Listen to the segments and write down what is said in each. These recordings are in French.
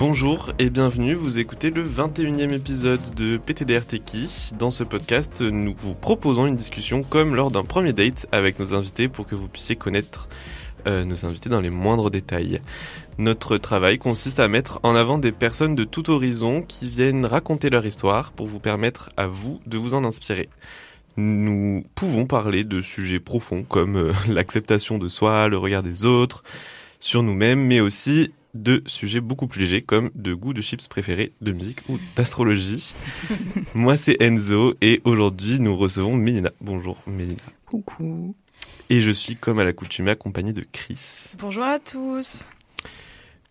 Bonjour et bienvenue, vous écoutez le 21e épisode de PTDR Techie. Dans ce podcast, nous vous proposons une discussion comme lors d'un premier date avec nos invités pour que vous puissiez connaître euh, nos invités dans les moindres détails. Notre travail consiste à mettre en avant des personnes de tout horizon qui viennent raconter leur histoire pour vous permettre à vous de vous en inspirer. Nous pouvons parler de sujets profonds comme euh, l'acceptation de soi, le regard des autres, sur nous-mêmes, mais aussi de sujets beaucoup plus légers comme de goût de chips préférés, de musique ou d'astrologie. Moi c'est Enzo et aujourd'hui nous recevons Mélina. Bonjour Mélina. Coucou. Et je suis comme à l'accoutumée accompagné de Chris. Bonjour à tous.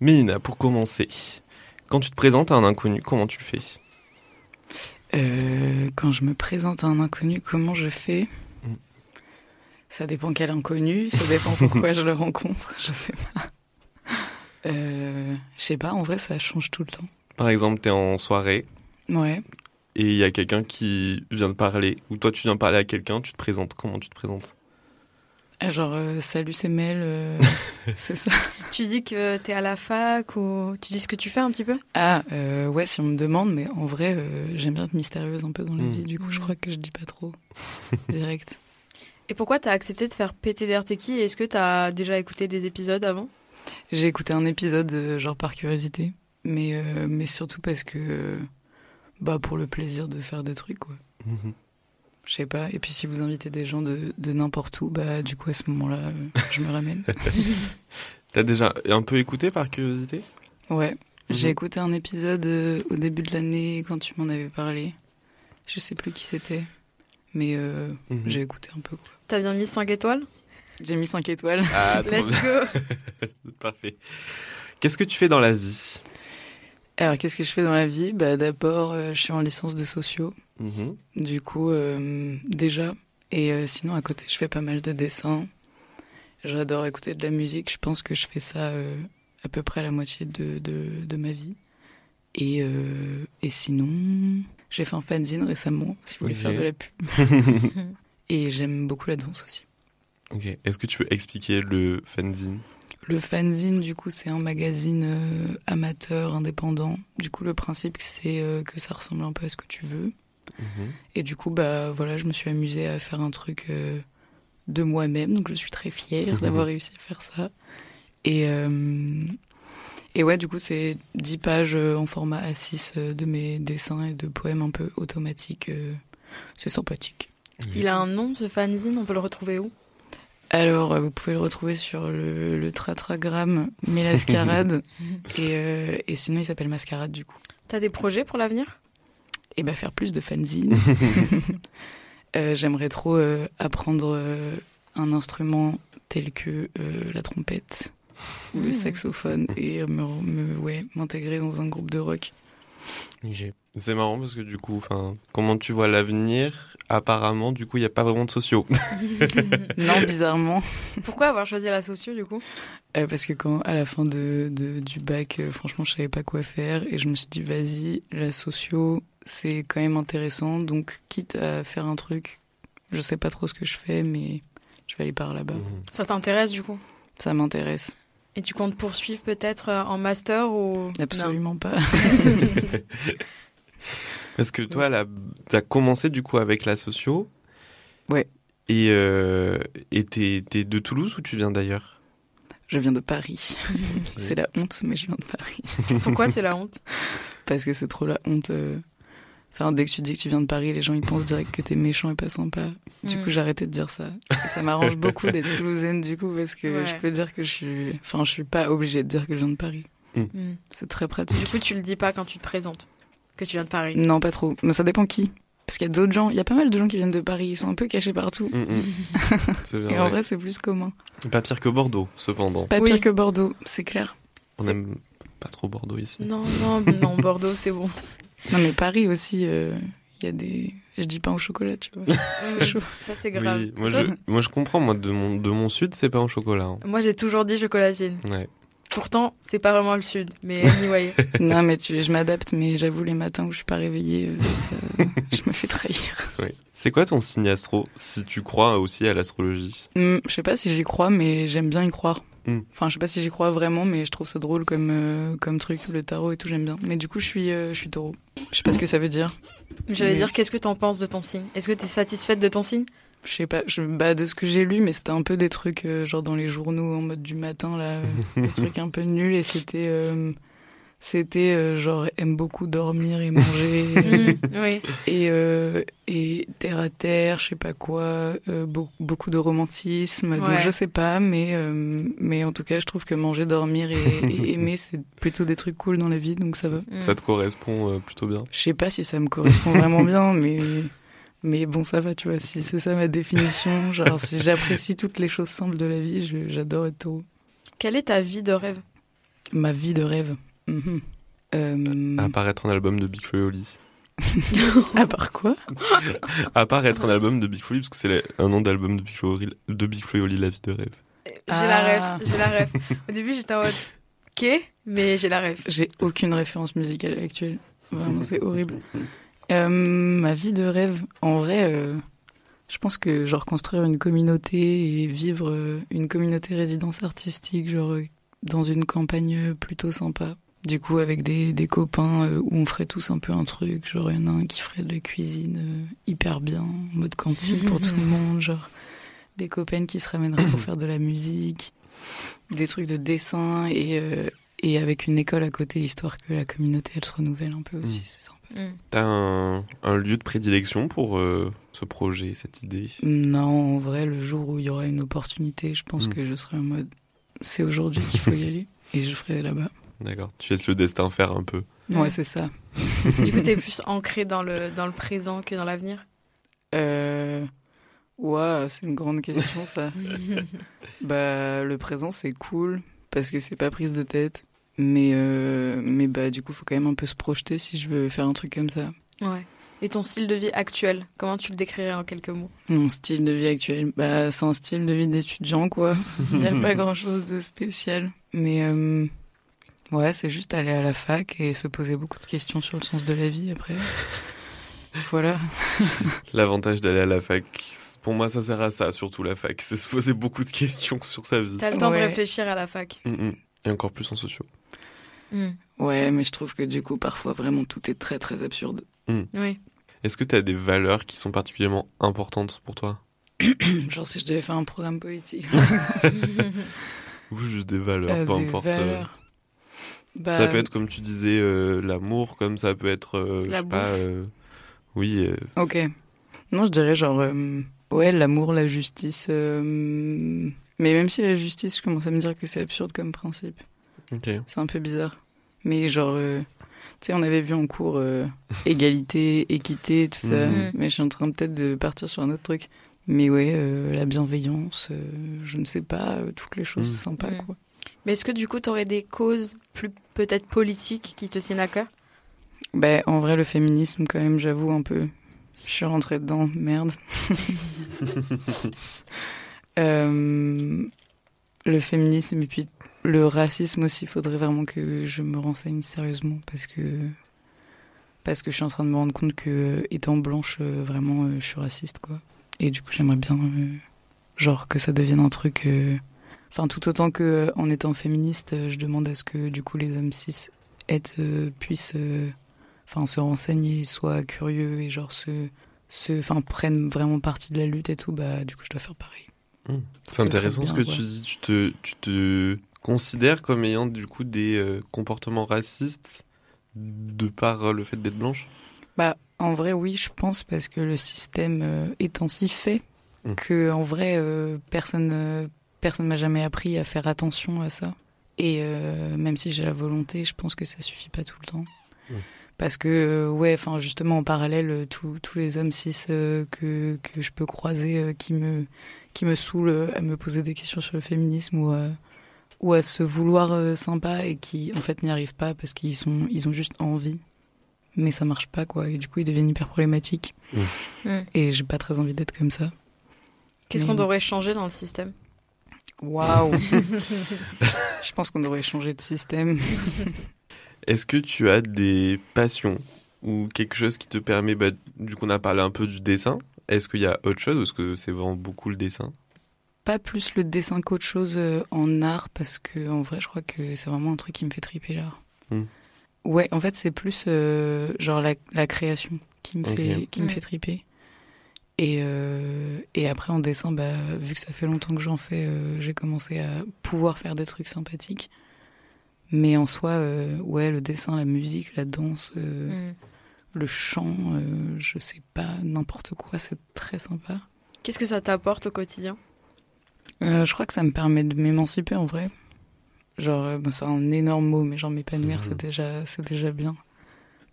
Mélina, pour commencer, quand tu te présentes à un inconnu, comment tu le fais? Euh, Quand je me présente à un inconnu, comment je fais? Mm. Ça dépend quel inconnu, ça dépend pourquoi je le rencontre, je sais pas. Euh, je sais pas, en vrai, ça change tout le temps. Par exemple, t'es en soirée. Ouais. Et il y a quelqu'un qui vient de parler, ou toi tu viens parler à quelqu'un, tu te présentes. Comment tu te présentes? Ah, Genre, euh, salut, c'est Mel, euh, c'est ça. Tu dis que t'es à la fac, ou tu dis ce que tu fais un petit peu? Ah, ouais, si on me demande, mais en vrai, j'aime bien être mystérieuse un peu dans la hmm. vie, du coup, je crois que je dis pas trop direct. Et pourquoi t'as accepté de faire PTDR Techie Est-ce que t'as déjà écouté des épisodes avant? J'ai écouté un épisode, euh, genre par curiosité, mais, euh, mais surtout parce que, bah, pour le plaisir de faire des trucs, quoi. Mhm. Je sais pas. Et puis si vous invitez des gens de, de n'importe où, bah, du coup, à ce moment-là, euh, je me ramène. T'as déjà un peu écouté par curiosité? Ouais. J'ai mhm. écouté un épisode au début de l'année quand tu m'en avais parlé. Je sais plus qui c'était, mais mhm. j'ai écouté un peu. T'as bien mis 5 étoiles? J'ai mis 5 étoiles. Ah, Let's go. Parfait. Qu'est-ce que tu fais dans la vie? Alors, qu'est-ce que je fais dans la vie? Bah, D'abord, euh, je suis en licence de sociaux. Mhm. Du coup, euh, déjà. Et euh, sinon, à côté, je fais pas mal de dessins. J'adore écouter de la musique. Je pense que je fais ça à peu près la moitié de, de, de ma vie. Et, et sinon, j'ai fait un fanzine récemment, si vous voulez faire de la pub. et j'aime beaucoup la danse aussi. Ok. Est-ce que tu peux expliquer le fanzine? Le fanzine, du coup, c'est un magazine euh, amateur, indépendant. Du coup, le principe, c'est euh, que ça ressemble un peu à ce que tu veux. Mhm. Et du coup, bah voilà, je me suis amusée à faire un truc euh, de moi-même, donc je suis très fière d'avoir réussi à faire ça. Et et ouais, du coup, c'est 10 pages en format A6 de mes dessins et de poèmes un peu automatiques. c'est sympathique. Il a un nom, ce fanzine, on peut le retrouver où? Alors, euh, vous pouvez le retrouver sur le, le tratragramme Mélascarade. et, euh, et sinon, il s'appelle Mascarade, du coup. T'as des projets pour l'avenir? Eh ben, faire plus de fanzines. euh, J'aimerais trop euh, apprendre euh, un instrument tel que la trompette ou le mmh. saxophone et me, me ouais, m'intégrer dans un groupe de rock. C'est marrant parce que du coup, enfin, comment tu vois l'avenir? Apparemment, du coup, il n'y a pas vraiment de sociaux. non, bizarrement. Pourquoi avoir choisi la socio du coup? Euh, Parce que quand, à la fin de, du bac, euh, franchement, je savais pas quoi faire et je me suis dit, vas-y, la socio, c'est quand même intéressant. Donc, quitte à faire un truc, je sais pas trop ce que je fais, mais je vais aller par là-bas. Mhm. Ça t'intéresse du coup? Ça m'intéresse. Et tu comptes poursuivre peut-être euh, en master ou Absolument pas. Parce que toi, tu as commencé du coup avec la socio. Ouais. Et euh, t'es de Toulouse ou tu viens d'ailleurs? Je viens de Paris. c'est la honte, mais je viens de Paris. Pourquoi c'est la honte? Parce que c'est trop la honte. Euh. Enfin, dès que tu dis que tu viens de Paris, les gens ils pensent direct que t'es méchant et pas sympa. Du coup, mm. j'ai arrêté de dire ça. Et ça m'arrange beaucoup d'être toulousaine du coup parce que je peux dire que je suis. Enfin, je suis pas obligée de dire que je viens de Paris. Mm. Mm. C'est très pratique. Du coup, tu le dis pas quand tu te présentes que tu viens de Paris. Non, pas trop. Mais ça dépend qui. Parce qu'il y a d'autres gens, il y a pas mal de gens qui viennent de Paris, ils sont un peu cachés partout. et en vrai, c'est plus commun. Pas pire que Bordeaux, cependant. Pas pire que Bordeaux, c'est clair. On aime pas trop Bordeaux ici. Non, non, non, Bordeaux, c'est bon. Non, mais Paris aussi, euh, il y a des. Je dis pas au chocolat, tu vois. c'est chaud. Ça, c'est grave. moi, je, moi, je comprends. Moi, de mon, de mon sud, c'est pas au chocolat. Hein. Moi, j'ai toujours dit chocolatine. Ouais. Pourtant, c'est pas vraiment le sud, mais anyway. non, mais tu, je m'adapte, mais j'avoue, les matins où je suis pas réveillée, euh, je me fais trahir. Oui. C'est quoi ton signe astro, si tu crois aussi à l'astrologie? Hmm, Je sais pas si j'y crois, mais j'aime bien y croire. Mm. Enfin, je sais pas si j'y crois vraiment, mais je trouve ça drôle comme, euh, comme truc, le tarot et tout, j'aime bien. Mais du coup, je suis, euh, je suis taureau. Je sais pas ce que ça veut dire. J'allais dire, qu'est-ce que t'en penses de ton signe? Est-ce que t'es satisfaite de ton signe? Je sais pas, je, bah, de ce que j'ai lu, mais c'était un peu des trucs genre dans les journaux en mode du matin là, des trucs un peu nuls et c'était c'était euh, genre aime beaucoup dormir et manger. Mm, oui. et euh, et terre à terre je sais pas quoi euh, beaucoup de romantisme donc je sais pas mais mais en tout cas je trouve que manger dormir et, aimer c'est plutôt des trucs cool dans la vie donc ça va. Ça te correspond plutôt bien. Je sais pas si ça me correspond vraiment bien mais mais bon ça va tu vois si c'est ça ma définition genre si j'apprécie toutes les choses simples de la vie j'adore être taureau quelle est ta vie de rêve? Ma vie de rêve. Euh... Apparaître en album de Big Oli. à part quoi? Apparaître en album de Big Flo parce que c'est un nom d'album de Big Flo de Big Flo et Oli, La vie de rêve. J'ai la rêve, ah. j'ai la rêve. Au début, j'étais en mode OK, mais j'ai la rêve. J'ai aucune référence musicale actuelle. Vraiment, c'est horrible. Euh, ma vie de rêve, en vrai, euh, je pense que genre construire une communauté et vivre euh, une communauté résidence artistique, genre dans une campagne plutôt sympa. Du coup, avec des, des copains où on ferait tous un peu un truc, genre il y en a un qui ferait de la cuisine hyper bien, en mode cantine pour tout le monde, genre des copains qui se ramèneraient pour faire de la musique, des trucs de dessin et, euh, et avec une école à côté, histoire que la communauté elle se renouvelle un peu aussi, mm. c'est sympa. Mm. T'as un, un, lieu de prédilection pour ce projet, cette idée? Non, en vrai, le jour où il y aura une opportunité, je pense mm. que je serai en mode c'est aujourd'hui qu'il faut y aller et je ferai là-bas. D'accord. Tu laisses le destin faire un peu. Ouais, c'est ça. du coup, t'es plus ancré dans le, dans le présent que dans l'avenir? Euh... Ouais, c'est une grande question, ça. bah, le présent, c'est cool parce que c'est pas prise de tête. Mais, euh... mais bah, du coup, faut quand même un peu se projeter si je veux faire un truc comme ça. Ouais. Et ton style de vie actuel, comment tu le décrirais en quelques mots? Mon style de vie actuel, bah, c'est un style de vie d'étudiant, quoi. Il n'y a pas grand-chose de spécial. Mais euh, ouais, c'est juste aller à la fac et se poser beaucoup de questions sur le sens de la vie après. voilà. L'avantage d'aller à la fac, pour moi, ça sert à ça, surtout la fac. C'est se poser beaucoup de questions sur sa vie. T'as le temps de réfléchir à la fac. Mm, mm. Et encore plus en sociaux. Mm. Ouais, mais je trouve que du coup, parfois, vraiment, tout est très, très absurde. Oui. Est-ce que tu as des valeurs qui sont particulièrement importantes pour toi? Genre si je devais faire un programme politique. Ou juste des valeurs, euh, peu importe. Euh. Bah, ça peut être comme tu disais euh, l'amour, comme ça peut être je sais pas oui. OK. Non, je dirais genre ouais, l'amour, la justice mais même si la justice, je commence à me dire que c'est absurde comme principe. C'est un peu bizarre. Mais genre tu sais, on avait vu en cours euh, égalité, équité, tout ça. Mhm. Mais je suis en train peut-être de partir sur un autre truc. Mais ouais, euh, la bienveillance, euh, je ne sais pas, toutes les choses mhm. sympas, quoi. Mais est-ce que du coup, tu aurais des causes plus peut-être politiques qui te tiennent à cœur? Ben, en vrai, le féminisme, quand même, j'avoue un peu. Je suis rentrée dedans, merde. le féminisme et puis le racisme aussi, il faudrait vraiment que je me renseigne sérieusement parce que parce que je suis en train de me rendre compte que étant blanche, euh, vraiment, euh, je suis raciste quoi. Et du coup, j'aimerais bien euh, genre que ça devienne un truc. Enfin, tout autant que en étant féministe, je demande à ce que du coup les hommes cis puissent enfin se renseigner, soient curieux et genre se se enfin prennent vraiment partie de la lutte et tout. Bah du coup, je dois faire pareil. Mmh. C'est intéressant ce que tu dis. Tu te, tu te considère comme ayant du coup des euh, comportements racistes de par le fait d'être blanche? Bah en vrai oui, je pense parce que le système euh, est ainsi fait mmh. que en vrai euh, personne personne m'a jamais appris à faire attention à ça. Et même si j'ai la volonté, je pense que ça suffit pas tout le temps. Mmh. Parce que ouais, enfin justement en parallèle, tous les hommes cis que que je peux croiser qui me qui me saoulent à me poser des questions sur le féminisme ou ou à se vouloir euh, sympa et qui en fait n'y arrivent pas parce qu'ils sont ils ont juste envie. Mais ça marche pas quoi. Et du coup ils deviennent hyper problématiques. Mmh. Mmh. et j'ai pas très envie d'être comme ça. Qu'est-ce qu'on devrait changer dans le système? Waouh. Je pense qu'on devrait changer de système est-ce que tu as des passions ou quelque chose qui te permet bah, du coup on a parlé un peu du dessin est-ce qu'il y a autre chose ou est-ce que c'est vraiment beaucoup le dessin? Pas plus le dessin qu'autre chose euh, en art parce que en vrai, je crois que c'est vraiment un truc qui me fait triper l'art. Hmm. Ouais, en fait, c'est plus euh, genre la, la création qui me fait qui me fait triper. Et euh, et après en dessin, bah vu que ça fait longtemps que j'en fais, euh, j'ai commencé à pouvoir faire des trucs sympathiques. Mais en soi, euh, ouais, le dessin, la musique, la danse, euh, Mm. le chant, euh, je sais pas, n'importe quoi, c'est très sympa. Qu'est-ce que ça t'apporte au quotidien? Euh, je crois que ça me permet de m'émanciper en vrai. Genre, euh, bon, c'est un énorme mot, mais genre m'épanouir, c'est déjà, c'est déjà bien.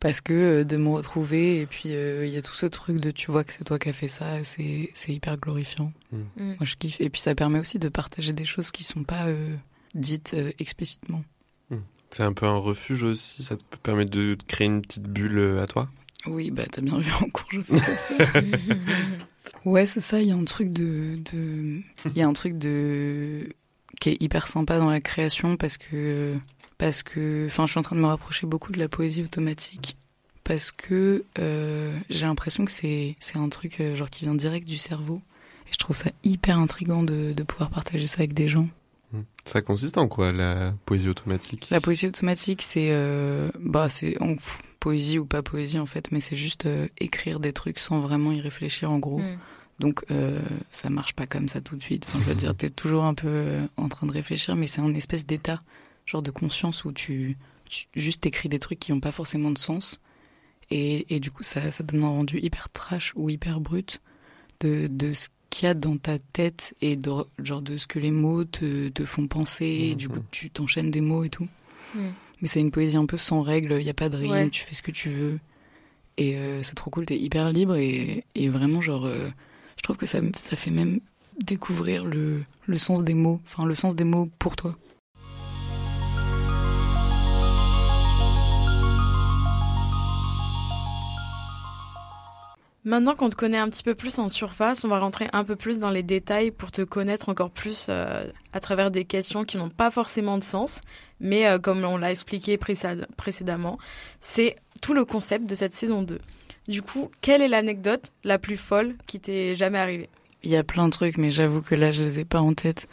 Parce que euh, de me retrouver, et puis euh, il y a tout ce truc de tu vois que c'est toi qui as fait ça, c'est, c'est hyper glorifiant. Mm. Moi je kiffe. Et puis ça permet aussi de partager des choses qui sont pas euh, dites euh, explicitement. C'est un peu un refuge aussi, ça te permet de créer une petite bulle euh, à toi? Oui, bah t'as bien vu en cours, je fais ça. Ouais, c'est ça. Il y a un truc de, de, il y a un truc de qui est hyper sympa dans la création parce que, parce que, enfin, je suis en train de me rapprocher beaucoup de la poésie automatique parce que euh, j'ai l'impression que c'est, c'est un truc euh, genre qui vient direct du cerveau et je trouve ça hyper intrigant de, de pouvoir partager ça avec des gens. Hmm. Ça consiste en quoi la poésie automatique? La poésie automatique, c'est, euh, bah, c'est en pff, poésie ou pas poésie en fait, mais c'est juste euh, écrire des trucs sans vraiment y réfléchir en gros. Mm. Donc euh, ça marche pas comme ça tout de suite. Enfin, je veux dire, t'es toujours un peu euh, en train de réfléchir, mais c'est un espèce d'état, genre de conscience où tu, tu juste écris des trucs qui ont pas forcément de sens. Et, et du coup, ça, ça donne un rendu hyper trash ou hyper brut de, de ce qu'il y a dans ta tête et de, genre de ce que les mots te, te font penser. Et du coup, tu t'enchaînes des mots et tout. Mais c'est une poésie un peu sans règles, il n'y a pas de rime, Ouais. tu fais ce que tu veux. Et euh, c'est trop cool, t'es hyper libre et, et vraiment, genre, euh, je trouve que ça, ça fait même découvrir le, le sens des mots, enfin, le sens des mots pour toi. Maintenant qu'on te connaît un petit peu plus en surface, on va rentrer un peu plus dans les détails pour te connaître encore plus euh, à travers des questions qui n'ont pas forcément de sens, mais euh, comme on l'a expliqué précéd- précédemment, c'est tout le concept de cette saison 2. Du coup, quelle est l'anecdote la plus folle qui t'est jamais arrivée? Il y a plein de trucs, mais j'avoue que là, je les ai pas en tête.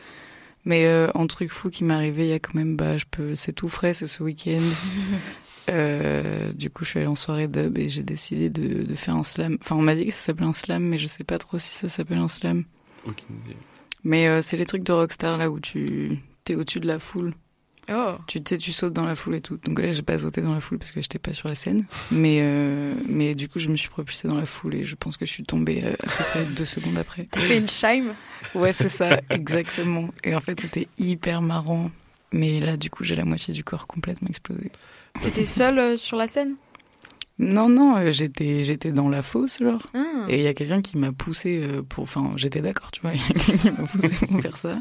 Mais euh, un truc fou qui m'est arrivé, il y a quand même, bah, je peux, c'est tout frais, c'est ce week-end. Euh, du coup, je suis allée en soirée dub et j'ai décidé de, de faire un slam. Enfin, on m'a dit que ça s'appelait un slam, mais je sais pas trop si ça s'appelle un slam. Aucune idée. Mais euh, c'est les trucs de rockstar là où tu t'es au-dessus de la foule. Oh, Tu tu sais, tu sautes dans la foule et tout. Donc là, j'ai pas sauté dans la foule parce que j'étais pas sur la scène. Mais euh, mais du coup, je me suis propulsée dans la foule et je pense que je suis tombée euh, à peu près deux secondes après. t'as fait une chime Ouais, c'est ça, exactement. Et en fait, c'était hyper marrant. Mais là, du coup, j'ai la moitié du corps complètement explosé. T'étais seule euh, sur la scène? Non, non, euh, j'étais j'étais dans la fosse, genre. Ah. Et il y a quelqu'un qui m'a poussé euh, pour. Enfin, j'étais d'accord, tu vois. Il y a quelqu'un qui m'a poussé pour faire ça.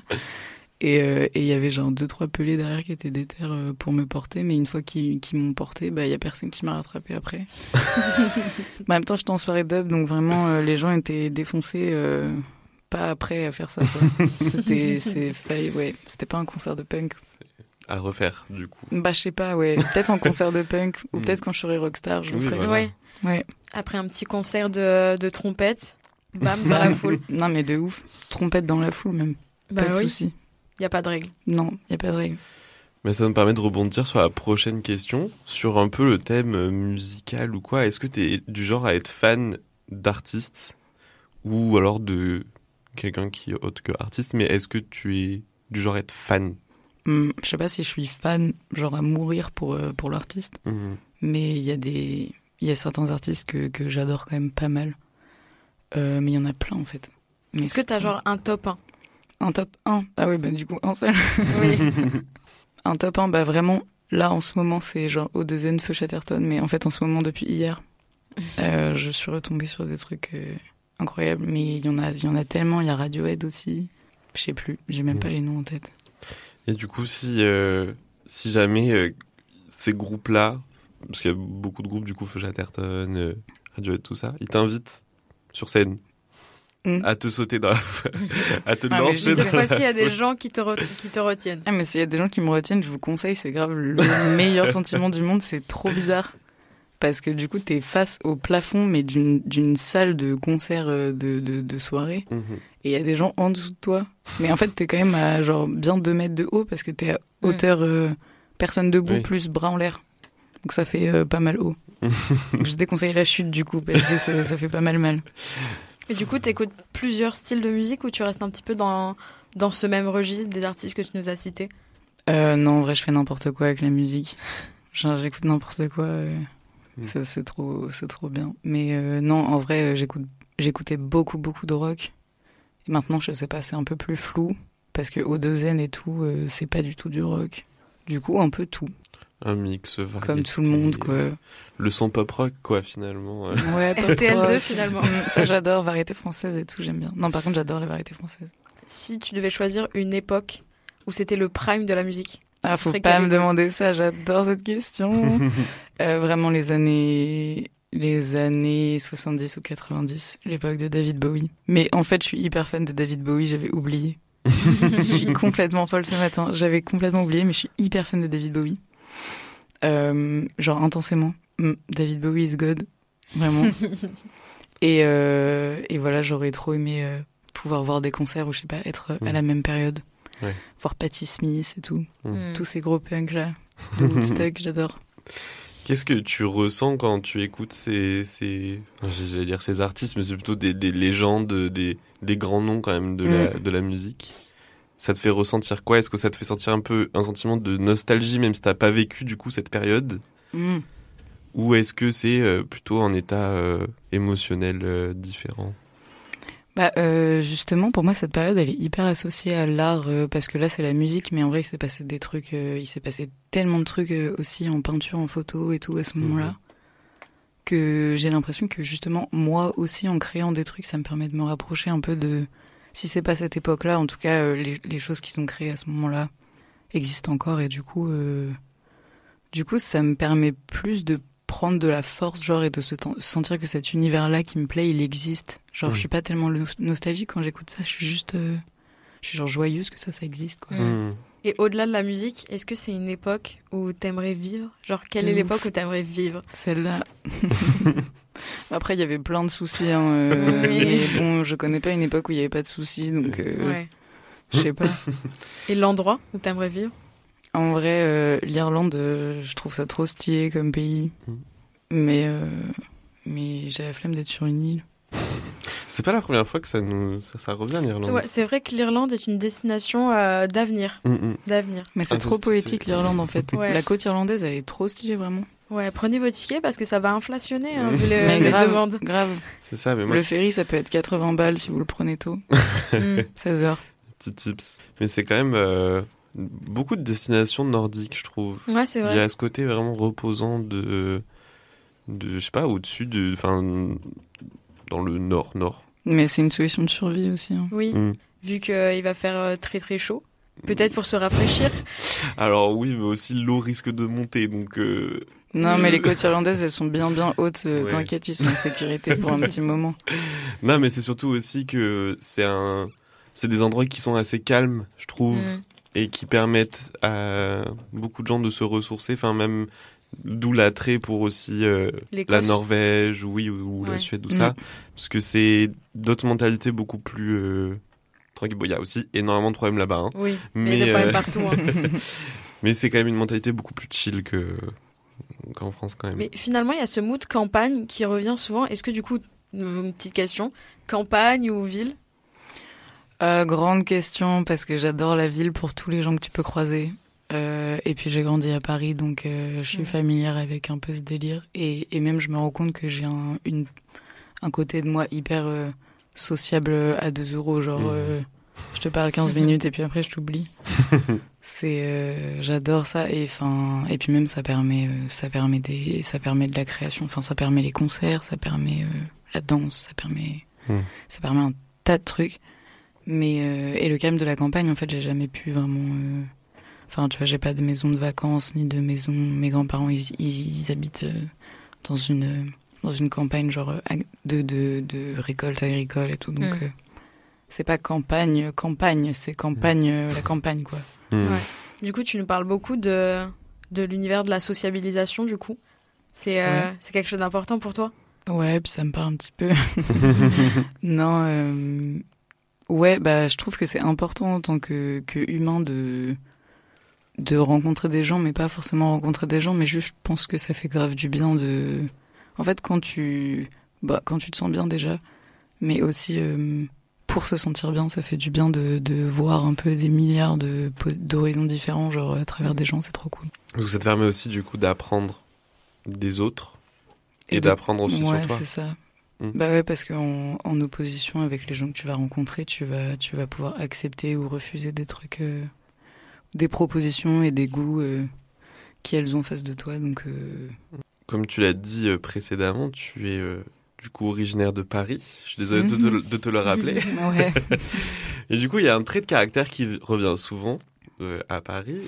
Et euh, et il y avait genre deux, trois pelés derrière qui étaient déter pour me porter. Mais une fois qu'ils m'ont porté, bah, il y a personne qui m'a rattrapé après. Mais en même temps, j'étais en soirée dub, donc vraiment, euh, les gens étaient défoncés. euh, pas après à faire ça. C'était, ouais, c'était pas un concert de punk. À refaire, du coup. Bah, je sais pas, ouais. Peut-être en concert de punk, ou Mm. peut-être quand je serai rockstar, je le Oui, ferai. voilà. Ouais. Ouais. Après un petit concert de, de trompette, bam, dans la foule. Non, mais de ouf. Trompette dans la foule, même. Bah pas de oui, souci. y a pas de règle. Non, y a pas de règle. Mais ça me permet de rebondir sur la prochaine question, sur un peu le thème euh, musical ou quoi. Est-ce que tu es du genre à être fan d'artistes ou alors de quelqu'un qui est autre que artiste, mais est-ce que tu es du genre à être fan Hum, je sais pas si je suis fan, genre à mourir pour, euh, pour l'artiste, Mhm. mais il y a des, il y a certains artistes que, que j'adore quand même pas mal. Euh, mais il y en a plein, en fait. Est-ce que t'as genre un top 1 Un top 1 Ah oui, bah du coup, un seul. Oui. Un top 1, bah vraiment, là en ce moment, c'est genre O2N, Feu Chatterton, mais en fait, en ce moment, depuis hier, euh, je suis retombée sur des trucs euh, incroyables, mais il y, en a- il y en a tellement, il y a Radiohead aussi, je sais plus, j'ai même Mm. pas les noms en tête. Et du coup, si, euh, si jamais euh, ces groupes-là, parce qu'il y a beaucoup de groupes, du coup, Chatterton, euh, Radiohead, tout ça, ils t'invitent sur scène Mm. à te sauter dans la... à te Ah, lancer dans Cette fois-ci, il y a des gens qui te, re- qui te retiennent. Ah mais s'il y a des gens qui me retiennent, je vous conseille, c'est grave le meilleur sentiment du monde, c'est trop bizarre. Parce que du coup, t'es face au plafond, mais d'une salle de concert de, de, de soirée. Mhm. Et il y a des gens en dessous de toi. Mais en fait, t'es quand même à genre bien 2 mètres de haut parce que t'es à mm. hauteur personne debout plus bras en l'air. Donc ça fait pas mal haut. je déconseille la chute du coup parce que ça, ça fait pas mal mal. Et du coup, tu écoutes plusieurs styles de musique ou tu restes un petit peu dans, dans ce même registre des artistes que tu nous as cités? Euh, Non, en vrai, je fais n'importe quoi avec la musique. Genre, j'écoute n'importe quoi. Euh, mm. C'est trop, c'est trop bien. Mais euh, non, en vrai, j'écoute, j'écoutais beaucoup, beaucoup de rock. Et maintenant, je sais pas, c'est un peu plus flou parce que au zen et tout, c'est pas du tout du rock. Du coup, un peu tout un mix variété. Comme tout le monde, quoi. Le son pop rock, quoi, finalement. Ouais, RTL2, finalement. Mm, ça, j'adore, variété française et tout, j'aime bien. Non, par contre, j'adore la variété française. Si tu devais choisir une époque où c'était le prime de la musique Ah, faut pas me demander ça, j'adore cette question. euh, vraiment, les années les années 70 ou 90, l'époque de David Bowie. Mais en fait, je suis hyper fan de David Bowie, j'avais oublié. je suis complètement folle ce matin. J'avais complètement oublié, mais je suis hyper fan de David Bowie. Euh, genre intensément. Mm, David Bowie is God, vraiment. et, euh, et voilà, j'aurais trop aimé pouvoir voir des concerts ou je sais pas, être à la même période. Ouais. Voir Patti Smith et tout. Mm. Tous ces gros punks là. De Woodstock, j'adore. Qu'est-ce que tu ressens quand tu écoutes ces, ces j'allais dire ces artistes, mais c'est plutôt des, des légendes, des, des grands noms quand même de, la, de la musique? Ça te fait ressentir quoi? Est-ce que ça te fait sentir un peu un sentiment de nostalgie, même si t'as pas vécu du coup cette période? Ou est-ce que c'est euh, plutôt un état euh, émotionnel euh, différent? Bah justement pour moi cette période elle est hyper associée à l'art parce que là c'est la musique mais en vrai il s'est passé des trucs il s'est passé tellement de trucs aussi en peinture en photo et tout à ce mhm. moment-là que j'ai l'impression que justement moi aussi en créant des trucs ça me permet de me rapprocher un peu de si c'est pas cette époque-là, en tout cas, euh, les, les, choses qui sont créées à ce moment-là existent encore et du coup, euh, du coup, ça me permet plus de prendre de la force, genre, et de se sentir que cet univers-là qui me plaît, il existe. Genre, je suis pas tellement nostalgique quand j'écoute ça, je suis juste, euh, je suis genre joyeuse que ça, ça existe, quoi. Mmh. Et au-delà de la musique, est-ce que c'est une époque où t'aimerais vivre? Genre, quelle est l'époque où t'aimerais vivre? Celle-là. Après, il y avait plein de soucis. Hein, euh, mais bon, je connais pas une époque où il y avait pas de soucis, donc euh, ouais. je sais pas. Et l'endroit où t'aimerais vivre? En vrai, euh, l'Irlande, je trouve ça trop stylé comme pays. Mm. Mais, mais j'ai la flemme d'être sur une île. C'est pas la première fois que ça nous ça, revient l'Irlande. C'est vrai que l'Irlande est une destination euh, d'avenir, mm, mm. d'avenir. Mais c'est ah, trop poétique l'Irlande en fait. La côte irlandaise, elle est trop stylée vraiment. Ouais, prenez vos tickets parce que ça va inflationner hein, vu les, grave, demandes. Grave. C'est ça, mais Le ferry, ça peut être 80 balles si vous le prenez tôt. 16 heures. Petit tips. Mais c'est quand même euh, beaucoup de destinations nordiques, je trouve. Ouais, c'est vrai. Il y a ce côté vraiment reposant de, de je sais pas, au-dessus de, enfin, dans le nord-nord. Mais c'est une solution de survie aussi. Hein. Oui, mm. vu qu'il euh, va faire euh, très très chaud. Peut-être pour se rafraîchir. Alors oui, mais aussi l'eau risque de monter, donc... Euh, non, mais les côtes irlandaises, elles sont bien bien hautes. T'inquiète, ils sont en sécurité pour un petit moment. Non, mais c'est surtout aussi que c'est un, c'est des endroits qui sont assez calmes, je trouve, mm. Et qui permettent à beaucoup de gens de se ressourcer. Enfin, même D'où l'attrait pour aussi euh, la Norvège, oui, ou, la Suède, ou ça. Mm. Parce que c'est d'autres mentalités beaucoup plus euh, tranquilles. Bon, il y a aussi énormément de problèmes là-bas. Hein. Oui, mais, il y a euh, partout. Hein. mais c'est quand même une mentalité beaucoup plus chill que qu'en France quand même. Mais finalement, il y a ce mood campagne qui revient souvent. Est-ce que du coup, une petite question, campagne ou ville? Grande question parce que j'adore la ville pour tous les gens que tu peux croiser. Euh, et puis j'ai grandi à Paris, donc euh, je suis familière avec un peu ce délire. Et, et même je me rends compte que j'ai un, une, un côté de moi hyper euh, sociable à 2 euros. Genre, mmh. je te parle 15 minutes et puis après je t'oublie. C'est, j'adore ça. Et enfin, et puis même ça permet, ça permet des, ça permet de la création. Enfin, ça permet les concerts, ça permet la danse, ça permet, mmh. ça permet un tas de trucs. Mais et le calme de la campagne, en fait, j'ai jamais pu vraiment Enfin, tu vois, j'ai pas de maison de vacances ni de maison. Mes grands-parents, ils, ils, habitent euh, dans une dans une campagne genre euh, de de, de récolte agricole et tout. Donc mm. euh, c'est pas campagne campagne, c'est campagne la campagne quoi. Mm. Ouais. Du coup, tu nous parles beaucoup de de l'univers de la sociabilisation du coup. C'est euh, c'est quelque chose d'important pour toi? Ouais, puis ça me parle un petit peu. non, euh, ouais, bah je trouve que c'est important en tant que, que humain de de rencontrer des gens, mais pas forcément rencontrer des gens, mais juste je pense que ça fait grave du bien de. En fait, quand tu bah quand tu te sens bien déjà, mais aussi euh, pour se sentir bien, ça fait du bien de, de voir un peu des milliards de d'horizons différents, genre à travers des gens, c'est trop cool. Donc ça te permet aussi du coup d'apprendre des autres et, d'apprendre aussi sur toi. Ouais, c'est ça. Hmm. Bah ouais, parce qu'en en opposition avec les gens que tu vas rencontrer, tu vas, tu vas pouvoir accepter ou refuser des trucs, euh, des propositions et des goûts euh, qu'elles ont en face de toi. Donc, euh... Comme tu l'as dit euh, précédemment, tu es du coup originaire de Paris. Je suis désolé de, te, de, te, le rappeler. ouais. et du coup, il y a un trait de caractère qui revient souvent à Paris.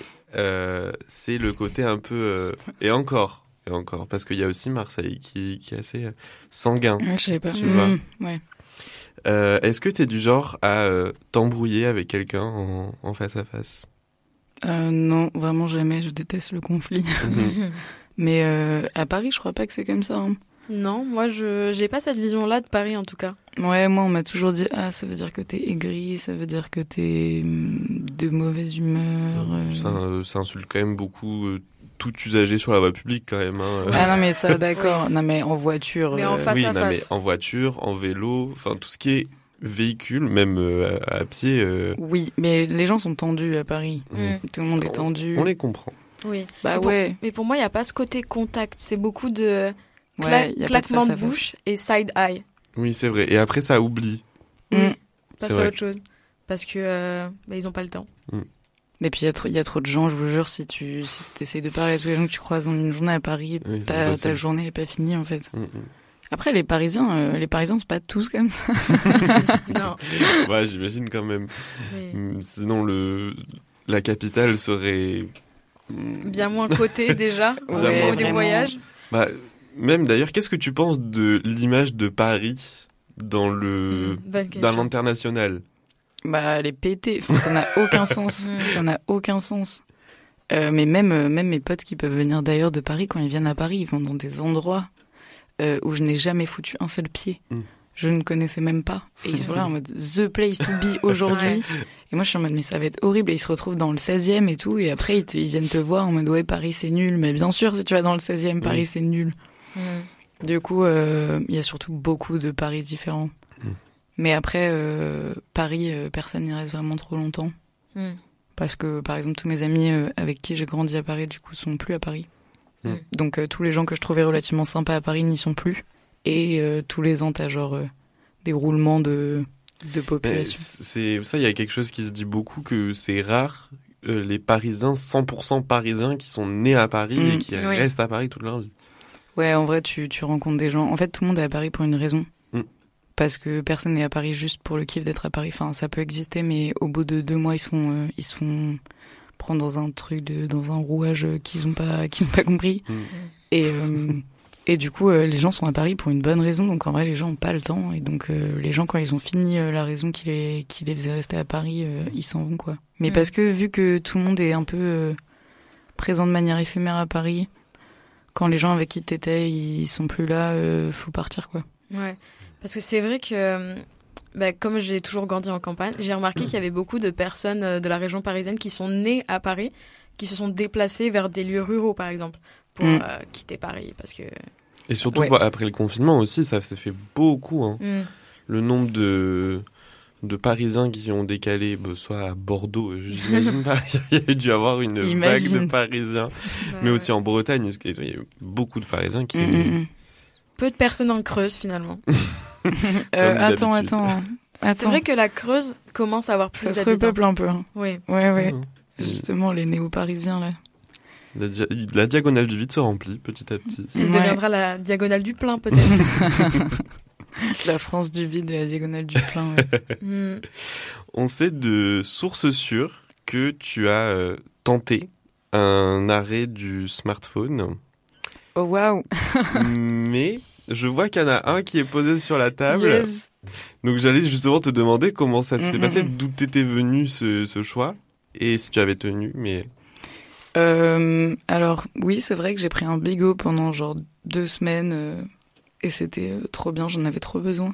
c'est le côté un peu... et encore et encore, parce qu'il y a aussi Marseille qui, qui est assez euh, sanguin. je savais pas. Tu vois. Mmh, ouais. Euh, Est-ce que tu es du genre à euh, t'embrouiller avec quelqu'un en, en, face à face? Euh, Non, vraiment jamais. Je déteste le conflit. Mmh. Mais euh, à Paris, je crois pas que c'est comme ça. Hein. Non, moi je j'ai pas cette vision-là de Paris en tout cas. Ouais, moi on m'a toujours dit ah ça veut dire que t'es aigri, ça veut dire que t'es mmh, de mauvaise humeur. Ça, ça insulte quand même beaucoup tout usager sur la voie publique quand même. Hein. Ah non mais ça d'accord. Non mais en voiture. Mais en face oui, à non, face. Mais en voiture, en vélo, enfin tout ce qui est véhicule, même euh, à, à, pied. Euh... Oui, mais les gens sont tendus à Paris. Mmh. Tout le monde est tendu. On, on les comprend. Oui. Bah mais ouais. Pour, mais pour moi, il n'y a pas ce côté contact. C'est beaucoup de cla ouais, y a claquement de, de, bouche et side eye. Oui, c'est vrai. Et après, ça oublie. Mmh. Passe à autre chose. Parce que euh, bah, ils n'ont pas le temps. Mmh. Et puis il y, y, a trop de gens, je vous jure, si tu si essayes de parler à tous les gens que tu croises dans une journée à Paris, oui, ta, ta, journée n'est pas finie en fait. Mm -hmm. Après les Parisiens, euh, les Parisiens sont pas tous comme ça. non. Ouais, j'imagine quand même. Oui. Sinon le la capitale serait bien moins cotée déjà au ouais, niveau des voyages. Bah, même d'ailleurs, qu'est-ce que tu penses de l'image de Paris dans le mmh, dans l'international? Bah elle est pétée enfin, ça n'a aucun sens. Ça n'a aucun sens. Euh, mais même euh, même mes potes qui peuvent venir d'ailleurs de Paris quand ils viennent à Paris ils vont dans des endroits euh, où je n'ai jamais foutu un seul pied. Mm. je ne connaissais même pas. Et ils sont là en mode the place to be aujourd'hui. Ouais. et moi je suis en mode mais ça va être horrible. Et ils se retrouvent dans le 16e et tout et après ils, te, ils viennent te voir en mode ouais Paris c'est nul. Mais bien sûr si tu vas dans le 16e Paris mm. c'est nul. Mm. du coup il y a surtout beaucoup de Paris différents mais après, euh, Paris, euh, personne n'y reste vraiment trop longtemps. Mm. Parce que, par exemple, tous mes amis euh, avec qui j'ai grandi à Paris, du coup, sont plus à Paris. Mm. Donc, euh, tous les gens que je trouvais relativement sympas à Paris n'y sont plus. Et euh, tous les ans, t'as genre des roulements de, de population. C'est ça, il y a quelque chose qui se dit beaucoup que c'est rare les Parisiens 100% parisiens qui sont nés à Paris Mm. et qui Oui. restent à Paris toute leur vie. Ouais, en vrai, tu, tu rencontres des gens. En fait, tout le monde est à Paris pour une raison. Mm. Parce que personne n'est à Paris juste pour le kiff d'être à Paris. Enfin, ça peut exister, mais au bout de deux mois, ils se font, euh, ils se font prendre dans un truc de, dans un rouage qu'ils ont pas, qu'ils ont pas compris. Mm. Et, euh, et du coup, euh, les gens sont à Paris pour une bonne raison. Donc en vrai, les gens ont pas le temps. Et donc euh, les gens, quand ils ont fini euh, la raison qui les, qui les faisait rester à Paris, euh, ils s'en vont quoi. Mais Mm. parce que vu que tout le monde est un peu euh, présent de manière éphémère à Paris, quand les gens avec qui t'étais, ils sont plus là, euh, faut partir quoi. Ouais. Parce que c'est vrai que, bah, comme j'ai toujours grandi en campagne, j'ai remarqué qu'il y avait beaucoup de personnes euh, de la région parisienne qui sont nées à Paris, qui se sont déplacées vers des lieux ruraux, par exemple, pour Mm. euh, quitter Paris. Parce que. Et surtout Ouais. bah, après le confinement aussi, ça s'est fait beaucoup. Hein. Mm. Le nombre de de Parisiens qui ont décalé, bah, soit à Bordeaux, j'imagine pas, il y a dû avoir une vague de Parisiens, mais aussi en Bretagne, il y a eu beaucoup de Parisiens qui... Mm. Peu de personnes en Creuse, finalement. Euh, attends, d'habitude. attends, C'est attends. vrai que la Creuse commence à avoir plus ça se repeuple un peu. hein. Oui. Ouais, ouais. Mmh. Justement, les néo-parisiens là. La, dia- la diagonale du vide se remplit petit à petit. Il Ouais. deviendra la diagonale du plein, peut-être. La France du vide, la diagonale du plein. ouais. Mm. On sait de sources sûres que tu as euh, tenté un arrêt du smartphone, Oh waouh. mais je vois qu'il y en a un qui est posé sur la table. Yes. Donc j'allais justement te demander comment ça s'était Mm, passé, d'où t'étais venu ce, ce choix et si tu avais tenu. Mais Euh, alors oui, c'est vrai que j'ai pris un bigot pendant genre deux semaines et c'était trop bien, j'en avais trop besoin.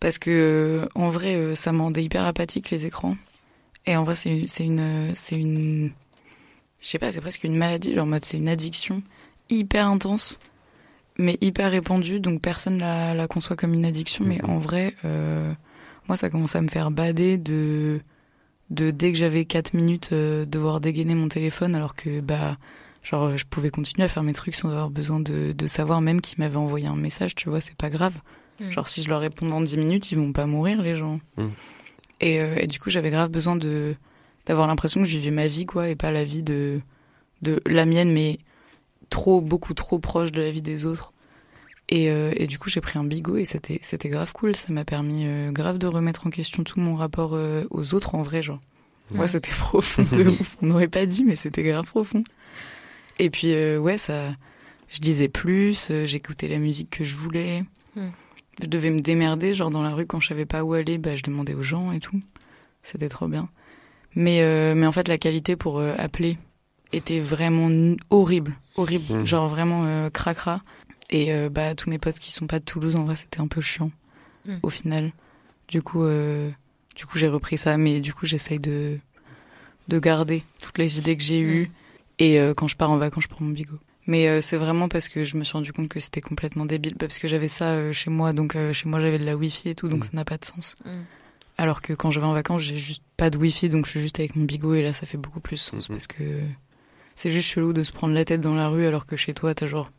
Parce que en vrai, ça me rendait hyper apathique les écrans. Et en vrai, c'est une, c'est une, je sais pas, c'est presque une maladie, genre en mode c'est une addiction hyper intense, mais hyper répandue, donc personne la, la conçoit comme une addiction. Mais mhm. en vrai, euh, moi, ça commence à me faire bader de, de dès que j'avais 4 minutes, euh, devoir dégainer mon téléphone, alors que bah, genre, je pouvais continuer à faire mes trucs sans avoir besoin de, de savoir même qui m'avait envoyé un message, tu vois, c'est pas grave. Mhm. Genre, si je leur réponds dans 10 minutes, ils vont pas mourir, les gens. Mhm. Et, euh, et, du coup, j'avais grave besoin de d'avoir l'impression que je vivais ma vie, quoi, et pas la vie de de la mienne, mais trop, beaucoup trop proche de la vie des autres. Et, euh, et du coup, j'ai pris un bigot et c'était c'était grave cool. Ça m'a permis euh, grave de remettre en question tout mon rapport aux autres en vrai, genre. Moi, c'était profond de ouf. On n'aurait pas dit, mais c'était grave profond. Et puis, ouais, ça, je disais plus, j'écoutais la musique que je voulais. Je devais me démerder, genre dans la rue quand je savais pas où aller, bah je demandais aux gens et tout. C'était trop bien. Mais euh, mais en fait la qualité pour euh, appeler était vraiment horrible, horrible, mmh. genre vraiment euh, cracra. Et euh, bah tous mes potes qui sont pas de Toulouse en vrai c'était un peu chiant mmh. au final. Du coup du coup j'ai repris ça, mais du coup j'essaye de de garder toutes les idées que j'ai eues. Mmh. Et quand je pars en vacances je prends mon bigot. Mais euh, c'est vraiment parce que je me suis rendu compte que c'était complètement débile, parce que j'avais ça euh, chez moi, donc euh, chez moi j'avais de la wifi et tout, donc mm. ça n'a pas de sens. Alors que quand je vais en vacances, j'ai juste pas de wifi, donc je suis juste avec mon bigot et là ça fait beaucoup plus sens parce que c'est juste chelou de se prendre la tête dans la rue alors que chez toi t'as genre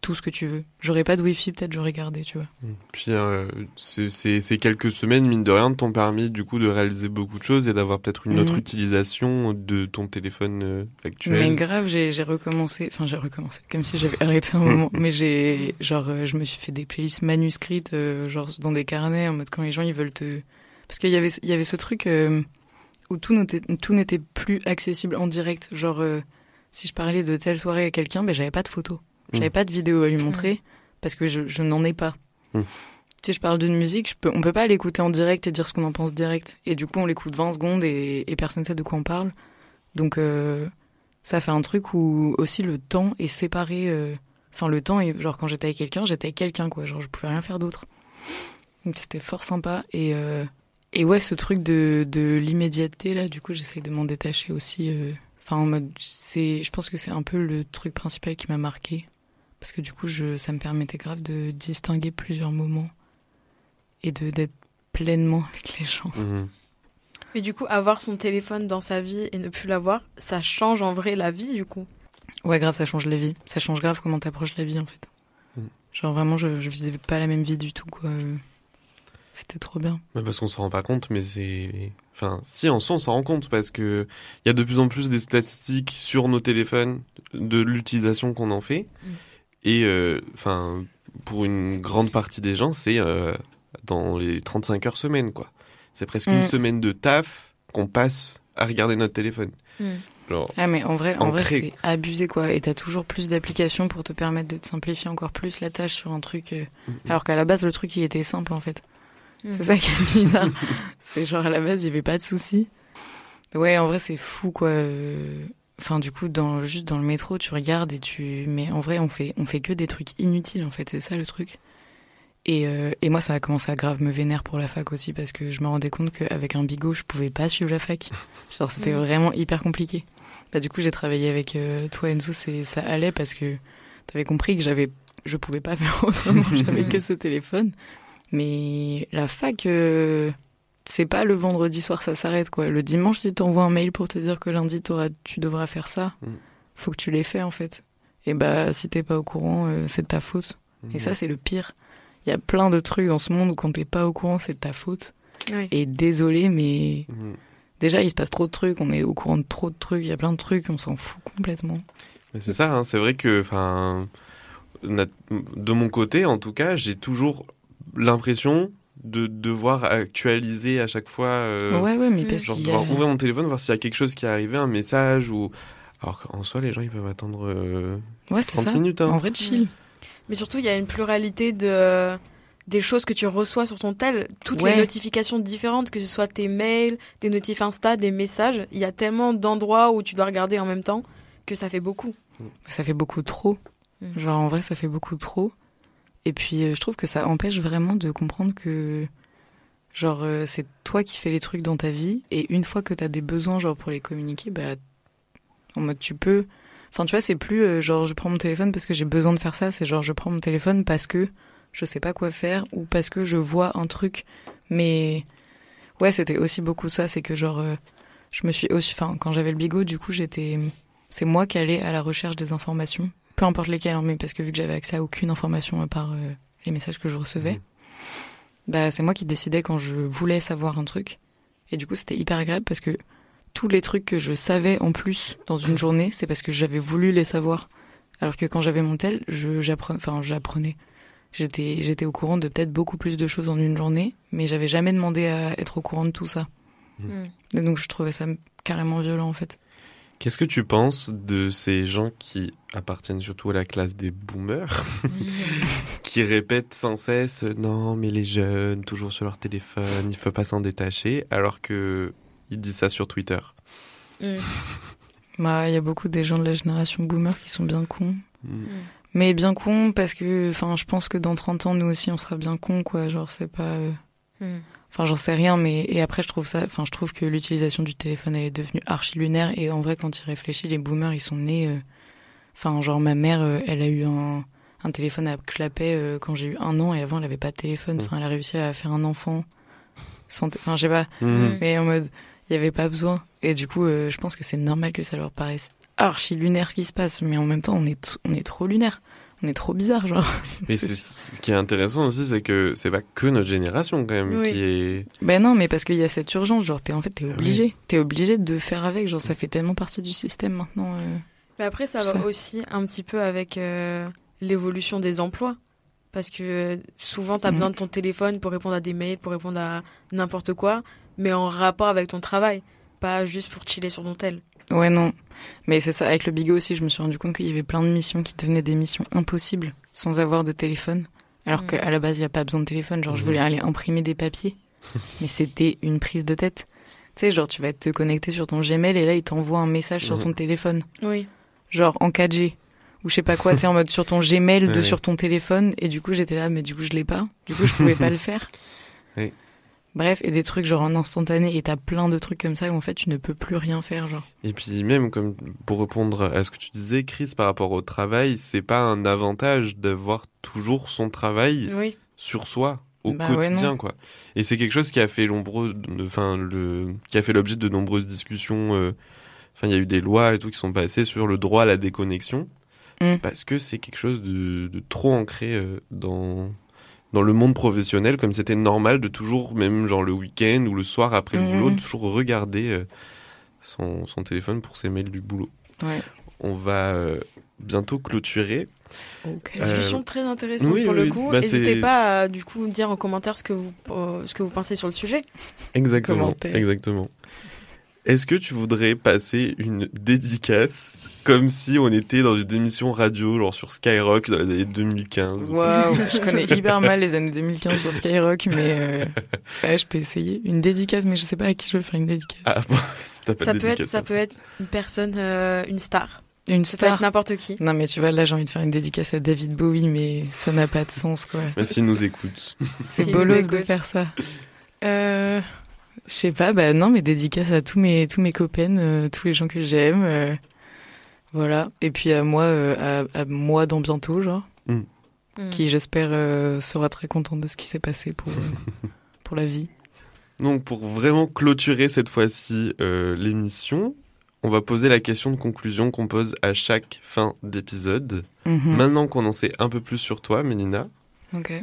tout ce que tu veux. J'aurais pas de wifi, peut-être j'aurais gardé, tu vois. Mm. Puis euh, ces quelques semaines, mine de rien, t'ont permis du coup de réaliser beaucoup de choses et d'avoir peut-être une autre mm. utilisation de ton téléphone euh, actuel. Mais grave, j'ai recommencé, enfin j'ai recommencé, comme si j'avais arrêté un moment, mais j'ai genre euh, je me suis fait des playlists manuscrites, euh, genre dans des carnets, en mode quand les gens ils veulent te, parce qu'il y avait y avait ce truc où tout n'était tout n'était plus accessible en direct, genre si je parlais de telle soirée à quelqu'un, ben j'avais pas de photos. J'avais mm. pas de vidéo à lui montrer mm. parce que je, je n'en ai pas. Mm. Si je parle d'une musique, je peux, on peut pas l'écouter en direct et dire ce qu'on en pense direct. Et du coup, on l'écoute 20 secondes et, et personne sait de quoi on parle. Donc, euh, ça fait un truc où aussi le temps est séparé. Euh, enfin, le temps est genre quand j'étais avec quelqu'un, j'étais avec quelqu'un quoi. Genre, je pouvais rien faire d'autre. Donc, c'était fort sympa. Et euh, et ouais, ce truc de de l'immédiateté là, du coup, j'essaye de m'en détacher aussi. Euh, enfin, en mode, c'est, je pense que c'est un peu le truc principal qui m'a marqué parce que du coup, je, ça me permettait grave de distinguer plusieurs moments et de d'être pleinement avec les gens. Mhm. Et du coup, avoir son téléphone dans sa vie et ne plus l'avoir, ça change en vrai la vie, du coup. Ouais, grave, ça change la vie. Ça change grave comment t'approches la vie, en fait. Mhm. Genre vraiment, je, je visais pas la même vie du tout, quoi. C'était trop bien. parce qu'on s'en rend pas compte, mais c'est. Enfin, si, en soi, on s'en rend compte parce que il y a de plus en plus des statistiques sur nos téléphones de l'utilisation qu'on en fait. Mm. Et euh, enfin, pour une grande partie des gens, c'est euh, dans les 35 heures semaine, quoi. C'est presque une mm. semaine de taf qu'on passe à regarder notre téléphone. Mm. ah mais en vrai, en vrai c'est abusé quoi. Et t'as toujours plus d'applications pour te permettre de te simplifier encore plus la tâche sur un truc. Euh, mm-hmm. Alors qu'à la base le truc il était simple en fait. C'est ça qui est bizarre. c'est genre à la base il y avait pas de souci. Ouais en vrai c'est fou quoi. Enfin, du coup, dans, juste dans le métro, tu regardes et tu. Mais en vrai, on fait, on fait que des trucs inutiles, en fait, c'est ça le truc. Et, euh, et moi, ça a commencé à grave me vénère pour la fac aussi, parce que je me rendais compte qu'avec un bigot, je pouvais pas suivre la fac. Genre, c'était vraiment hyper compliqué. Bah, du coup, j'ai travaillé avec euh, toi, Enzo, et ça allait parce que t'avais compris que j'avais, je pouvais pas faire autrement, j'avais que ce téléphone. Mais la fac, euh, c'est pas le vendredi soir ça s'arrête quoi. Le dimanche si t'envoies un mail pour te dire que lundi tu devras faire ça, mm. faut que tu l'aies fait en fait. Et bah si t'es pas au courant, euh, c'est de ta faute. Et mm. ça c'est le pire. Il y a plein de trucs dans ce monde où quand t'es pas au courant c'est de ta faute. Et désolé mais mm. déjà il se passe trop de trucs, on est au courant de trop de trucs, il y a plein de trucs, on s'en fout complètement. c'est ça, hein, c'est vrai que enfin de mon côté en tout cas j'ai toujours l'impression de devoir actualiser à chaque fois. Euh, ouais, ouais, mais parce genre devoir ouvrir mon téléphone, voir s'il y a quelque chose qui est arrivé, un message ou. Alors qu'en soi, les gens, ils peuvent attendre euh, ouais, 30 ça. minutes. Hein. En vrai, chill. Mais surtout, il y a une pluralité de des choses que tu reçois sur ton tel, toutes les notifications différentes, que ce soit tes mails, des notifs Insta, des messages. Il y a tellement d'endroits où tu dois regarder en même temps que ça fait beaucoup. Ça fait beaucoup trop. Mm. Genre, en vrai, ça fait beaucoup trop. Et puis, euh, je trouve que ça empêche vraiment de comprendre que, genre, euh, c'est toi qui fais les trucs dans ta vie. Et une fois que t'as des besoins, genre, pour les communiquer, bah, en mode, tu peux. Enfin, tu vois, c'est plus euh, genre, je prends mon téléphone parce que j'ai besoin de faire ça. C'est genre, je prends mon téléphone parce que je sais pas quoi faire ou parce que je vois un truc. Mais, ouais, c'était aussi beaucoup ça. C'est que, genre, je me suis aussi. Enfin, quand j'avais le bigot, du coup, j'étais. C'est moi qui allais à la recherche des informations peu importe lesquels, hein, mais parce que vu que j'avais accès à aucune information à part euh, les messages que je recevais, mmh. bah c'est moi qui décidais quand je voulais savoir un truc. Et du coup, c'était hyper agréable parce que tous les trucs que je savais en plus dans une journée, c'est parce que j'avais voulu les savoir. Alors que quand j'avais mon tel, je j'apprenais, enfin j'apprenais. J'étais j'étais au courant de peut-être beaucoup plus de choses en une journée, mais j'avais jamais demandé à être au courant de tout ça. Mmh. Et donc je trouvais ça carrément violent en fait. Qu'est-ce que tu penses de ces gens qui appartiennent surtout à la classe des boomers, qui répètent sans cesse non mais les jeunes toujours sur leur téléphone, il faut pas s'en détacher, alors que ils disent ça sur Twitter. Mm. Bah il y a beaucoup des gens de la génération boomer qui sont bien cons. Mm. Mm. Mais bien cons parce que enfin je pense que dans 30 ans nous aussi on sera bien cons quoi, genre c'est pas euh, Enfin, j'en sais rien, mais et après, je trouve ça. Enfin, je trouve que l'utilisation du téléphone elle est devenue archi lunaire. Et en vrai, quand il réfléchit, les boomers, ils sont nés. Euh, enfin, genre ma mère, euh, elle a eu un, un téléphone à clapet euh, quand j'ai eu un an, et avant, elle avait pas de téléphone. Enfin, elle a réussi à faire un enfant. Sans enfin, je sais pas. Mmh. Mais en mode, il y avait pas besoin. Et du coup, je pense que c'est normal que ça leur paraisse archi lunaire ce qui se passe. Mais en même temps, on est on est trop lunaire on est trop bizarre, genre. Mais ce qui est intéressant aussi, c'est que c'est pas que notre génération quand même qui est. Ben non, mais parce qu'il y a cette urgence, genre t'es en fait t'es obligé, t'es obligé de faire avec, genre ça fait tellement partie du système maintenant. Euh. Mais après ça va aussi un petit peu avec euh, l'évolution des emplois, parce que euh, souvent t'as as mhm. besoin de ton téléphone pour répondre à des mails, pour répondre à n'importe quoi, mais en rapport avec ton travail, pas juste pour chiller sur ton tel. Ouais, non. Mais c'est ça, avec le bigot aussi, je me suis rendu compte qu'il y avait plein de missions qui devenaient des missions impossibles sans avoir de téléphone. Alors mm. qu'à la base, il n'y a pas besoin de téléphone. Genre, je voulais mm. aller imprimer des papiers. mais c'était une prise de tête. Tu sais, genre, tu vas te connecter sur ton Gmail et là, il t'envoie un message sur mm. ton téléphone. Oui. Genre, en 4G. Ou je sais pas quoi, tu sais, en mode sur ton Gmail de sur ton téléphone. Et du coup, j'étais là, mais du coup, je l'ai pas. Du coup, je pouvais pas le faire. Oui. Bref, et des trucs genre en instantané, et t'as plein de trucs comme ça où en fait tu ne peux plus rien faire, genre. Et puis même comme pour répondre à ce que tu disais, Chris, par rapport au travail, c'est pas un avantage d'avoir toujours son travail sur soi au bah quotidien, quoi. Et c'est quelque chose qui a fait enfin le, qui a fait l'objet de nombreuses discussions. Euh, enfin, il y a eu des lois et tout qui sont passées sur le droit à la déconnexion. Mm. Parce que c'est quelque chose de, de trop ancré euh, dans dans le monde professionnel, comme c'était normal de toujours, même genre le week-end ou le soir après le mhm. boulot, de toujours regarder euh, son, son, téléphone pour ses mails du boulot. Ouais. On va euh, bientôt clôturer. Okay. Discussion très intéressante pour le coup. Bah, N'hésitez pas à du coup dire en commentaire ce que vous ce que vous pensez sur le sujet. Exactement, exactement. Est-ce que tu voudrais passer une dédicace comme si on était dans une émission radio, genre sur Skyrock dans les années 2015 Waouh, je connais hyper mal les années 2015 sur Skyrock, mais euh, je peux essayer. Une dédicace, mais je sais pas à qui je veux faire une dédicace. Ah, bon, ça peut être, ça peut être une personne, euh, une star. Une ça star. peut être n'importe qui. Non, mais tu vois, là, j'ai envie de faire une dédicace à David Bowie, mais ça n'a pas de sens, quoi. Mais s'il nous écoute. C'est bolos de faire ça. Euh... Je sais pas, bah non, mais dédicace à tous mes tous mes copains, euh, tous les gens que j'aime, euh, voilà. Et puis à moi, euh, à, moi dans bientôt, genre, mm. Mm. qui j'espère sera très content de ce qui s'est passé pour pour la vie. Donc pour vraiment clôturer cette fois-ci l'émission, on va poser la question de conclusion qu'on pose à chaque fin d'épisode. Mhm. Maintenant qu'on en sait un peu plus sur toi, Mélina,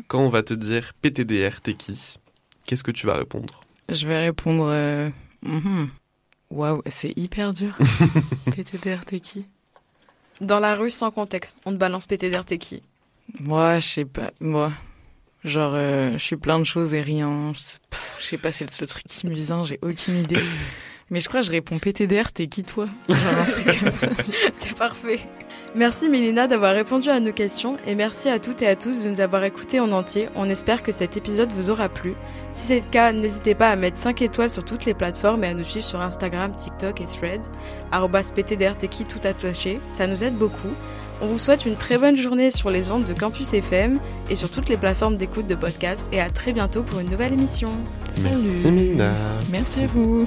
quand on va te dire PTDR, t'es qui? Qu'est-ce que tu vas répondre? Je vais répondre. Euh, mhm. Waouh, c'est hyper dur. PTDR, t'es qui Dans la rue, sans contexte, on te balance PTDR, t'es qui Moi, je sais pas. Moi, genre, euh, je suis plein de choses et rien. Je sais, pas, c'est le truc qui me vient, j'ai aucune idée. Mais je crois que je réponds PTDR, t'es qui toi Genre un truc comme ça. c'est parfait. Merci Mélina d'avoir répondu à nos questions et merci à toutes et à tous de nous avoir écoutés en entier. On espère que cet épisode vous aura plu. Si c'est le cas, n'hésitez pas à mettre 5 étoiles sur toutes les plateformes et à nous suivre sur Instagram, TikTok et Thread. PTDRTeki tout attaché, ça nous aide beaucoup. On vous souhaite une très bonne journée sur les ondes de Campus FM et sur toutes les plateformes d'écoute de podcast et à très bientôt pour une nouvelle émission. Merci Mina. Merci à vous.